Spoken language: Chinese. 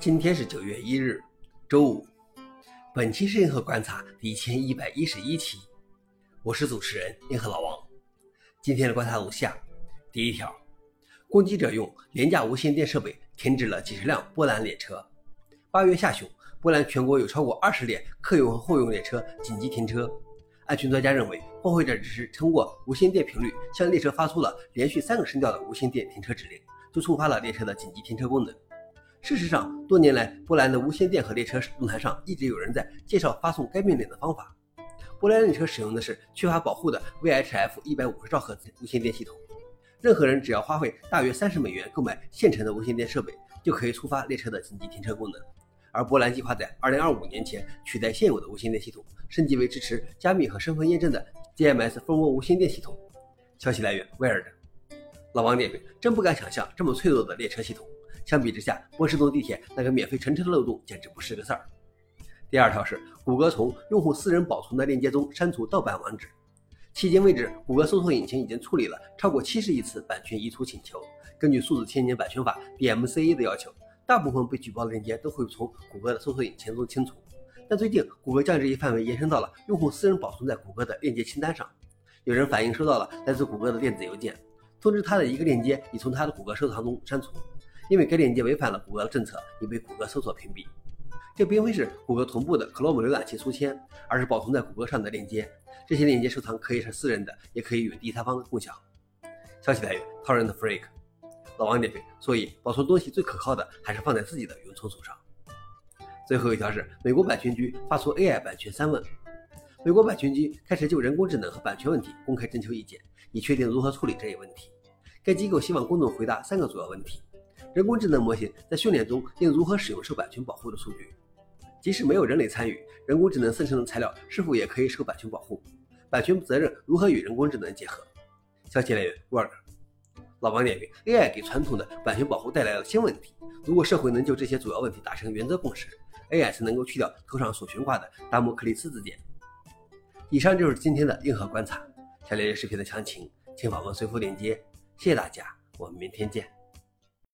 今天是九月一日，周五。本期是银河观察第一千一百一十一期，我是主持人银河老王。今天的观察如下：第一条，攻击者用廉价无线电设备停止了几十辆波兰列车。八月下旬，波兰全国有超过二十列客运和货运列车紧急停车。安全专家认为，破坏者只是通过无线电频率向列车发出了连续三个声调的无线电停车指令，就触发了列车的紧急停车功能。事实上，多年来，波兰的无线电和列车论坛上一直有人在介绍发送该命令的方法。波兰列车使用的是缺乏保护的 VHF 一百五十兆赫兹无线电系统。任何人只要花费大约三十美元购买现成的无线电设备，就可以触发列车的紧急停车功能。而波兰计划在二零二五年前取代现有的无线电系统，升级为支持加密和身份验证的 GMS 蜂窝无线电系统。消息来源：威尔的。老王点评：真不敢想象这么脆弱的列车系统。相比之下，波士顿地铁那个免费乘车的漏洞简直不是个事儿。第二条是，谷歌从用户私人保存的链接中删除盗版网址。迄今为止，谷歌搜索引擎已经处理了超过七十亿次版权移除请求。根据数字千年版权法 （DMCA） 的要求，大部分被举报的链接都会从谷歌的搜索引擎中清除。但最近，谷歌将这一范围延伸到了用户私人保存在谷歌的链接清单上。有人反映收到了来自谷歌的电子邮件，通知他的一个链接已从他的谷歌收藏中删除。因为该链接违反了谷歌的政策，已被谷歌搜索屏蔽。这并非是谷歌同步的 Chrome 浏览器书签，而是保存在谷歌上的链接。这些链接收藏可以是私人的，也可以与第三方共享。消息来源：Torrent Freak。老王点评：所以保存东西最可靠的还是放在自己的云存储上。最后一条是，美国版权局发出 AI 版权三问。美国版权局开始就人工智能和版权问题公开征求意见，以确定如何处理这一问题。该机构希望公众回答三个主要问题。人工智能模型在训练中应如何使用受版权保护的数据？即使没有人类参与，人工智能生成的材料是否也可以受版权保护？版权责任如何与人工智能结合？消息来源：Work。老王点评：AI 给传统的版权保护带来了新问题。如果社会能就这些主要问题达成原则共识，AI 才能够去掉头上所悬挂的达摩克利斯之剑。以上就是今天的硬核观察。想了解视频的详情，请访问随附链接。谢谢大家，我们明天见。